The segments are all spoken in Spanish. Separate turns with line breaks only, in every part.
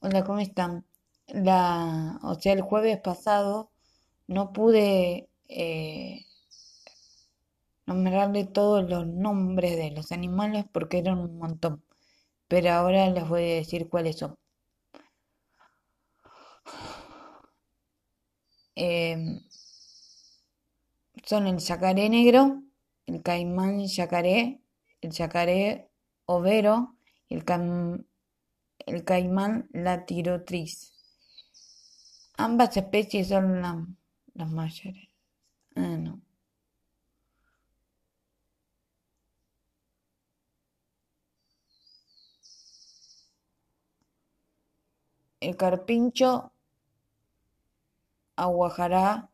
Hola, ¿cómo están? La, o sea, el jueves pasado no pude eh, nombrarle todos los nombres de los animales porque eran un montón. Pero ahora les voy a decir cuáles son. Em, son el yacaré negro, el caimán yacaré, el yacaré overo el, el caimán latirotriz. Ambas especies son las mayores. Ah, no. El carpincho aguajará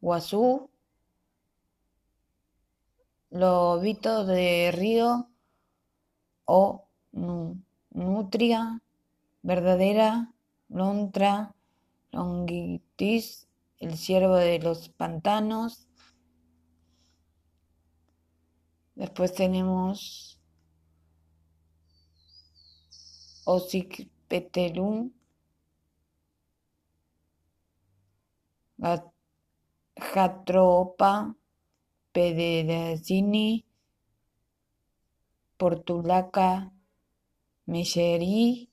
guazú lobito de río o nutria verdadera, lontra, longitis, el ciervo de los pantanos. Después tenemos Osicpetelum, Jatropa, Pederazini, Portulaca, Mellerí,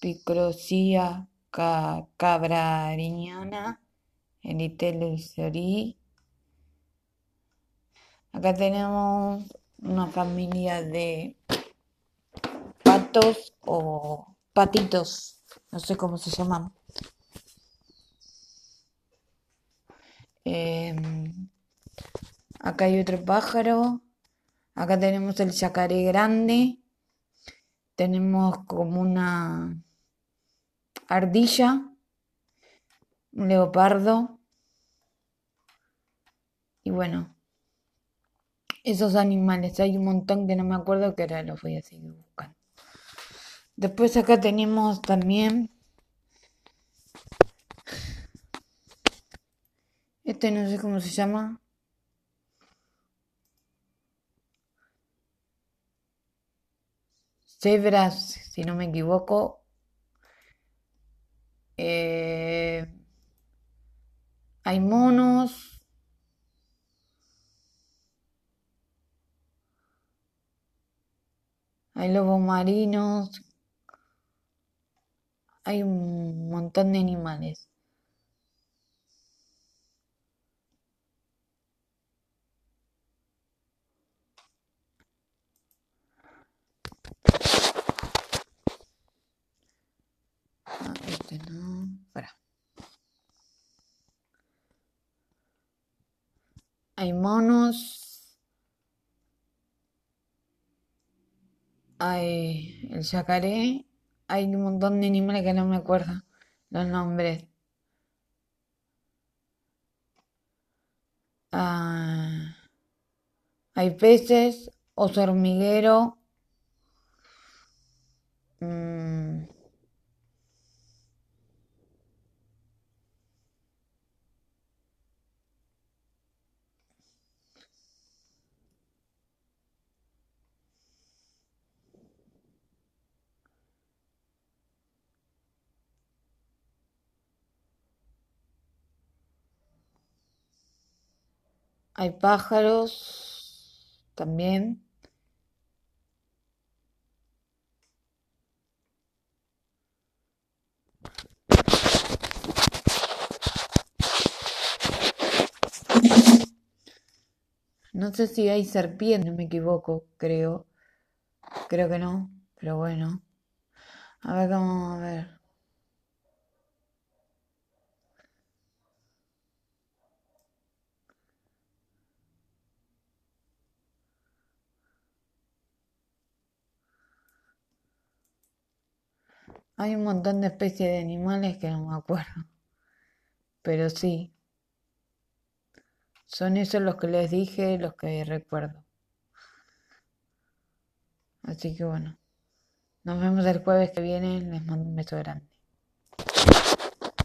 Picrosia cabrariana, Elitelusorí. Acá tenemos una familia de patos o patitos, no sé cómo se llaman. Em, acá hay otro pájaro. Acá tenemos el yacaré grande. Tenemos como una ardilla, un leopardo. Y bueno, esos animales. Hay un montón que no me acuerdo que ahora los voy a seguir buscando. Después acá tenemos también Este no sé cómo se llama. Cebras, si no me equivoco. Eh, hay monos. Hay lobos marinos. Hay un montón de animales. Hay monos. Hay el yacaré. Hay un montón de animales que no me acuerdo los nombres. Ah, hay peces, oso hormiguero. Mm, Hay pájaros también. No sé si hay serpientes, no me equivoco, creo. Creo que no, pero bueno. A ver, vamos a ver. Hay un montón de especies de animales que no me acuerdo. Pero sí. Son esos los que les dije, los que recuerdo. Así que bueno. Nos vemos el jueves que viene. Les mando un beso grande.